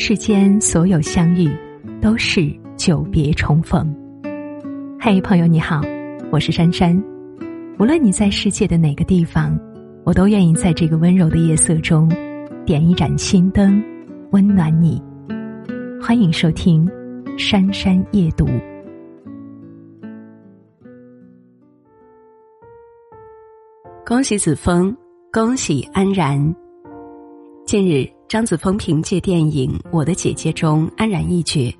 世间所有相遇，都是久别重逢。嘿，朋友你好，我是珊珊。无论你在世界的哪个地方，我都愿意在这个温柔的夜色中，点一盏心灯，温暖你。欢迎收听《珊珊夜读》。恭喜子枫，恭喜安然。近日，张子枫凭借电影《我的姐姐》中安然一角，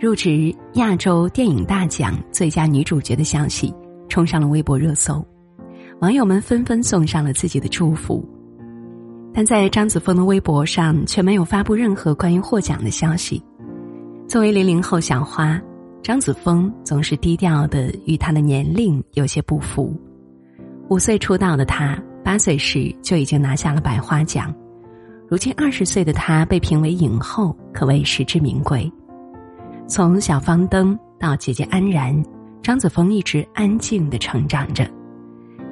入职亚洲电影大奖最佳女主角的消息冲上了微博热搜，网友们纷纷送上了自己的祝福。但在张子枫的微博上却没有发布任何关于获奖的消息。作为零零后小花，张子枫总是低调的，与她的年龄有些不符。五岁出道的她，八岁时就已经拿下了百花奖。如今二十岁的她被评为影后，可谓实至名归。从小方登到姐姐安然，张子枫一直安静的成长着，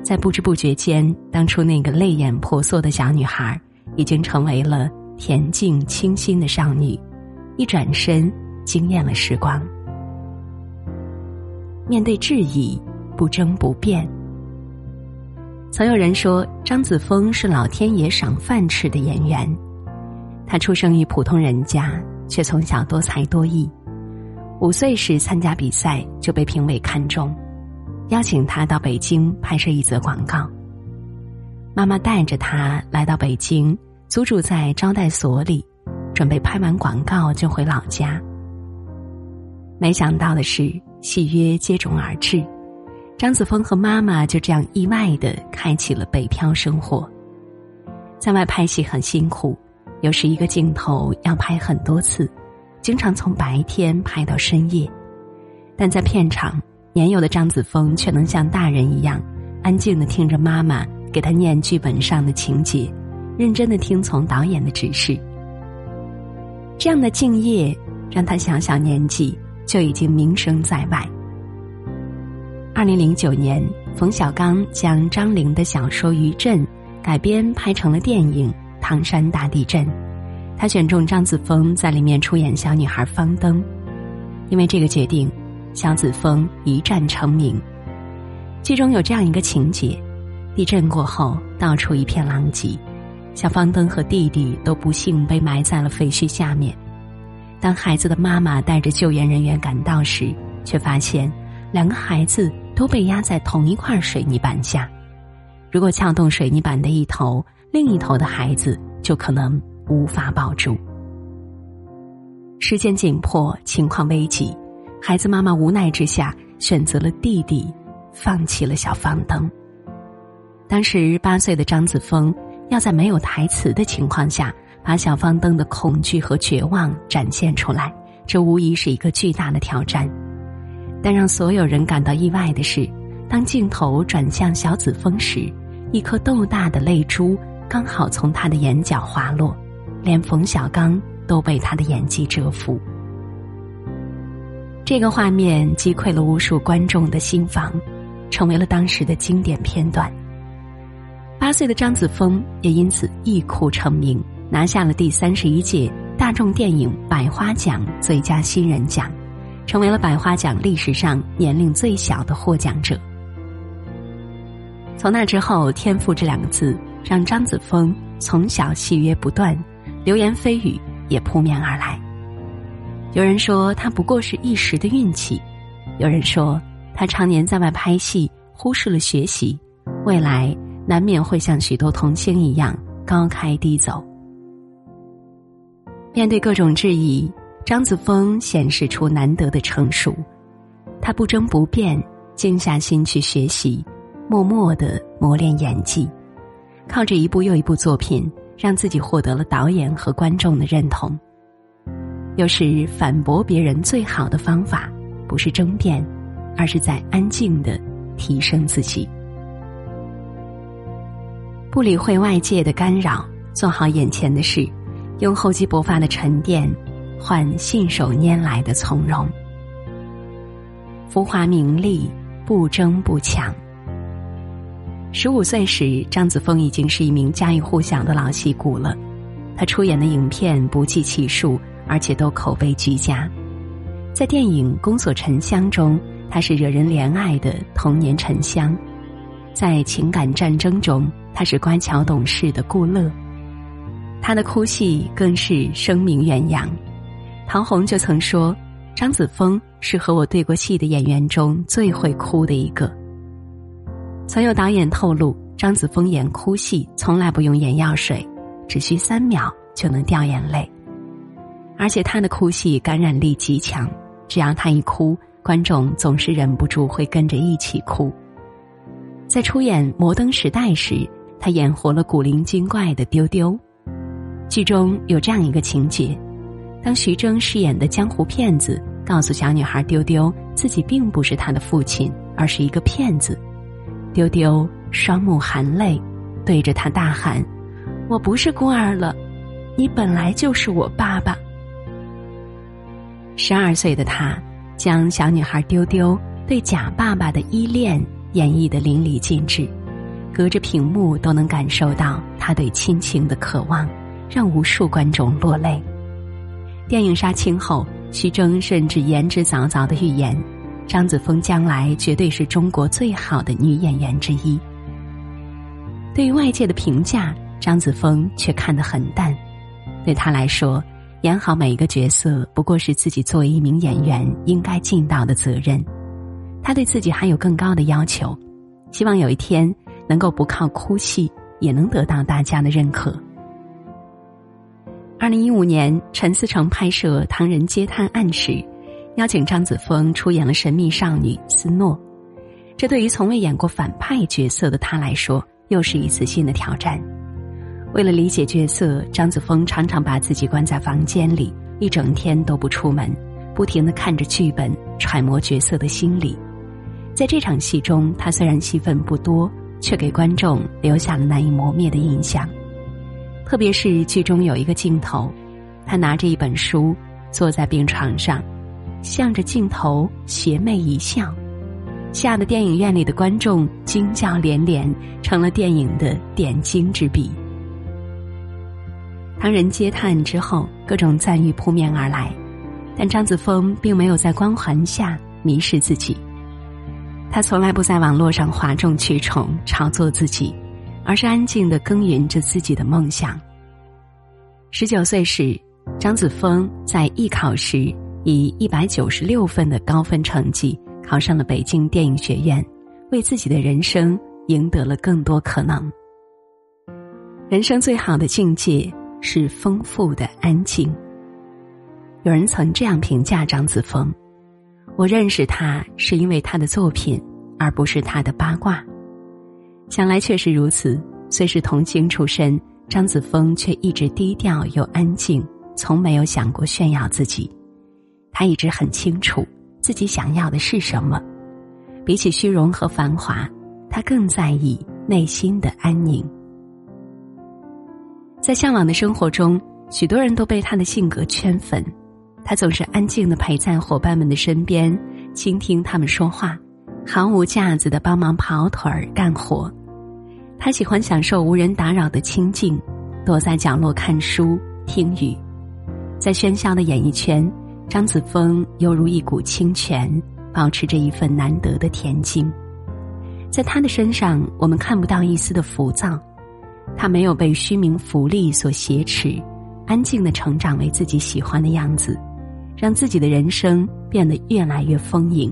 在不知不觉间，当初那个泪眼婆娑的小女孩，已经成为了恬静清新的少女，一转身惊艳了时光。面对质疑，不争不辩。曾有人说，张子枫是老天爷赏饭吃的演员。他出生于普通人家，却从小多才多艺。五岁时参加比赛就被评委看中，邀请他到北京拍摄一则广告。妈妈带着他来到北京，租住在招待所里，准备拍完广告就回老家。没想到的是，戏约接踵而至。张子枫和妈妈就这样意外的开启了北漂生活。在外拍戏很辛苦，有时一个镜头要拍很多次，经常从白天拍到深夜。但在片场，年幼的张子枫却能像大人一样，安静的听着妈妈给他念剧本上的情节，认真的听从导演的指示。这样的敬业，让他小小年纪就已经名声在外。二零零九年，冯小刚将张玲的小说《余震》改编拍成了电影《唐山大地震》，他选中张子枫在里面出演小女孩方登。因为这个决定，小子枫一战成名。剧中有这样一个情节：地震过后，到处一片狼藉，小方登和弟弟都不幸被埋在了废墟下面。当孩子的妈妈带着救援人员赶到时，却发现。两个孩子都被压在同一块水泥板下，如果撬动水泥板的一头，另一头的孩子就可能无法保住。时间紧迫，情况危急，孩子妈妈无奈之下选择了弟弟，放弃了小方灯。当时八岁的张子枫要在没有台词的情况下，把小方灯的恐惧和绝望展现出来，这无疑是一个巨大的挑战。但让所有人感到意外的是，当镜头转向小子枫时，一颗豆大的泪珠刚好从他的眼角滑落，连冯小刚都被他的演技折服。这个画面击溃了无数观众的心房，成为了当时的经典片段。八岁的张子枫也因此一哭成名，拿下了第三十一届大众电影百花奖最佳新人奖。成为了百花奖历史上年龄最小的获奖者。从那之后，“天赋”这两个字让张子枫从小戏约不断，流言蜚语也扑面而来。有人说他不过是一时的运气，有人说他常年在外拍戏，忽视了学习，未来难免会像许多童星一样高开低走。面对各种质疑。张子枫显示出难得的成熟，他不争不辩，静下心去学习，默默的磨练演技，靠着一部又一部作品，让自己获得了导演和观众的认同。有时反驳别人最好的方法，不是争辩，而是在安静的提升自己，不理会外界的干扰，做好眼前的事，用厚积薄发的沉淀。换信手拈来的从容，浮华名利不争不抢。十五岁时，张子枫已经是一名家喻户晓的老戏骨了。他出演的影片不计其数，而且都口碑俱佳。在电影《宫锁沉香》中，她是惹人怜爱的童年沉香；在情感战争中，她是乖巧懂事的顾乐。她的哭戏更是声名远扬。唐红就曾说：“张子枫是和我对过戏的演员中最会哭的一个。”曾有导演透露，张子枫演哭戏从来不用眼药水，只需三秒就能掉眼泪。而且他的哭戏感染力极强，只要他一哭，观众总是忍不住会跟着一起哭。在出演《摩登时代》时，他演活了古灵精怪的丢丢。剧中有这样一个情节：当徐峥饰演的江湖骗子告诉小女孩丢丢自己并不是他的父亲，而是一个骗子，丢丢双目含泪，对着他大喊：“我不是孤儿了，你本来就是我爸爸。”十二岁的他，将小女孩丢丢对假爸爸的依恋演绎的淋漓尽致，隔着屏幕都能感受到他对亲情的渴望，让无数观众落泪。电影杀青后，徐峥甚至言之凿凿的预言，张子枫将来绝对是中国最好的女演员之一。对于外界的评价，张子枫却看得很淡，对他来说。演好每一个角色，不过是自己作为一名演员应该尽到的责任。他对自己还有更高的要求，希望有一天能够不靠哭戏也能得到大家的认可。二零一五年，陈思诚拍摄《唐人街探案》时，邀请张子枫出演了神秘少女斯诺。这对于从未演过反派角色的他来说，又是一次新的挑战。为了理解角色，张子枫常常把自己关在房间里，一整天都不出门，不停的看着剧本，揣摩角色的心理。在这场戏中，他虽然戏份不多，却给观众留下了难以磨灭的印象。特别是剧中有一个镜头，他拿着一本书，坐在病床上，向着镜头邪魅一笑，吓得电影院里的观众惊叫连连，成了电影的点睛之笔。唐人街探案之后，各种赞誉扑面而来，但张子枫并没有在光环下迷失自己。他从来不在网络上哗众取宠、炒作自己，而是安静的耕耘着自己的梦想。十九岁时，张子枫在艺考时以一百九十六分的高分成绩考上了北京电影学院，为自己的人生赢得了更多可能。人生最好的境界。是丰富的安静。有人曾这样评价张子枫：“我认识他是因为他的作品，而不是他的八卦。”想来确实如此。虽是童星出身，张子枫却一直低调又安静，从没有想过炫耀自己。他一直很清楚自己想要的是什么。比起虚荣和繁华，他更在意内心的安宁。在向往的生活中，许多人都被他的性格圈粉。他总是安静的陪在伙伴们的身边，倾听他们说话，毫无架子的帮忙跑腿儿干活。他喜欢享受无人打扰的清静，躲在角落看书听雨。在喧嚣的演艺圈，张子枫犹如一股清泉，保持着一份难得的恬静。在他的身上，我们看不到一丝的浮躁。他没有被虚名浮利所挟持，安静的成长为自己喜欢的样子，让自己的人生变得越来越丰盈。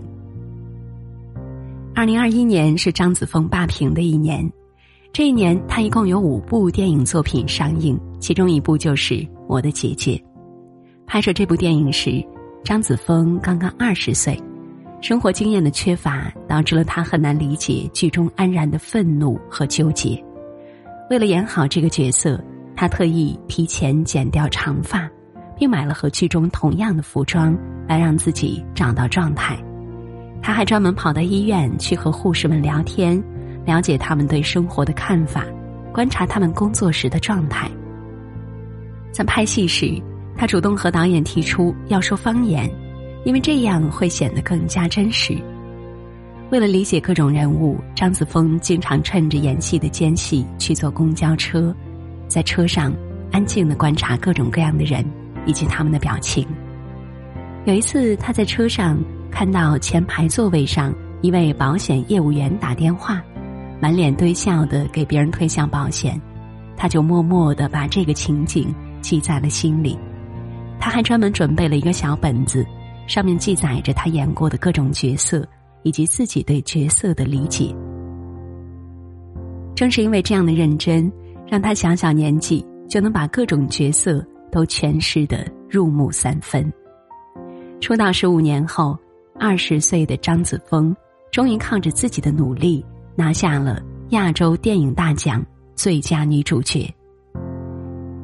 二零二一年是张子枫霸屏的一年，这一年他一共有五部电影作品上映，其中一部就是《我的姐姐》。拍摄这部电影时，张子枫刚刚二十岁，生活经验的缺乏导致了他很难理解剧中安然的愤怒和纠结。为了演好这个角色，他特意提前剪掉长发，并买了和剧中同样的服装，来让自己找到状态。他还专门跑到医院去和护士们聊天，了解他们对生活的看法，观察他们工作时的状态。在拍戏时，他主动和导演提出要说方言，因为这样会显得更加真实。为了理解各种人物，张子枫经常趁着演戏的间隙去坐公交车，在车上安静的观察各种各样的人，以及他们的表情。有一次，他在车上看到前排座位上一位保险业务员打电话，满脸堆笑的给别人推销保险，他就默默的把这个情景记在了心里。他还专门准备了一个小本子，上面记载着他演过的各种角色以及自己对角色的理解。正是因为这样的认真，让他小小年纪就能把各种角色都诠释的入木三分。出道十五年后，二十岁的张子枫终于靠着自己的努力拿下了亚洲电影大奖最佳女主角。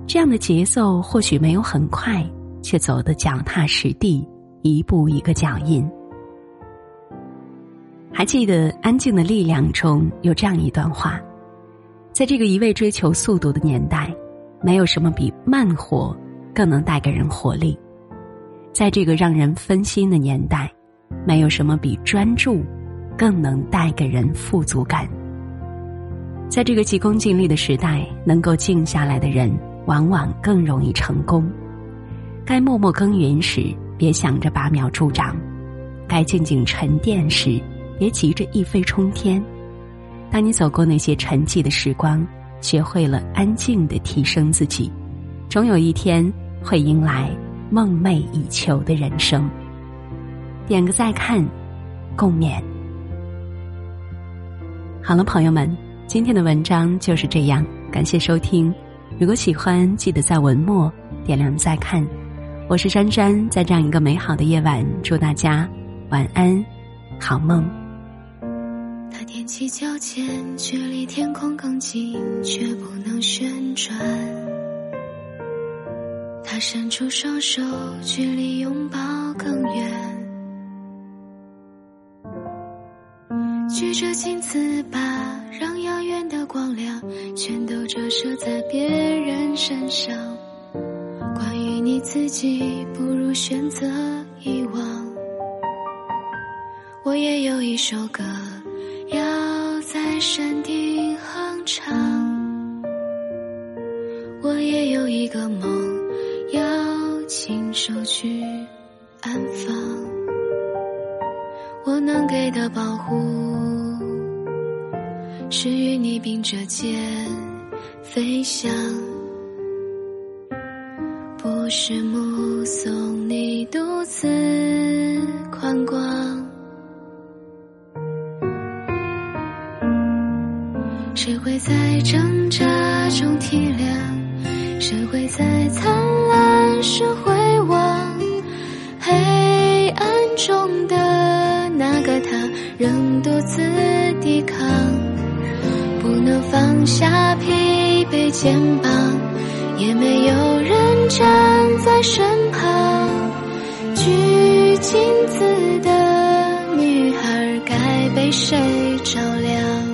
这样的节奏或许没有很快。却走得脚踏实地，一步一个脚印。还记得《安静的力量》中有这样一段话：在这个一味追求速度的年代，没有什么比慢活更能带给人活力；在这个让人分心的年代，没有什么比专注更能带给人富足感。在这个急功近利的时代，能够静下来的人，往往更容易成功。该默默耕耘时，别想着拔苗助长；该静静沉淀时，别急着一飞冲天。当你走过那些沉寂的时光，学会了安静的提升自己，总有一天会迎来梦寐以求的人生。点个再看，共勉。好了，朋友们，今天的文章就是这样，感谢收听。如果喜欢，记得在文末点亮再看。我是珊珊，在这样一个美好的夜晚，祝大家晚安，好梦。他踮起脚尖，距离天空更近，却不能旋转。他伸出双手，距离拥抱更远。着镜子，把让遥远的光亮全都折射在别人身上。关于你自己不如选择遗忘。我也有一首歌要在山顶哼唱，我也有一个梦要亲手去着肩飞翔。不是目送你独自宽广，谁会在挣扎中体谅？谁会在灿烂时回望？黑暗中的那个他，仍独自抵抗，放下疲惫肩膀。也没有人站在身旁，举镜子的女孩该被谁照亮？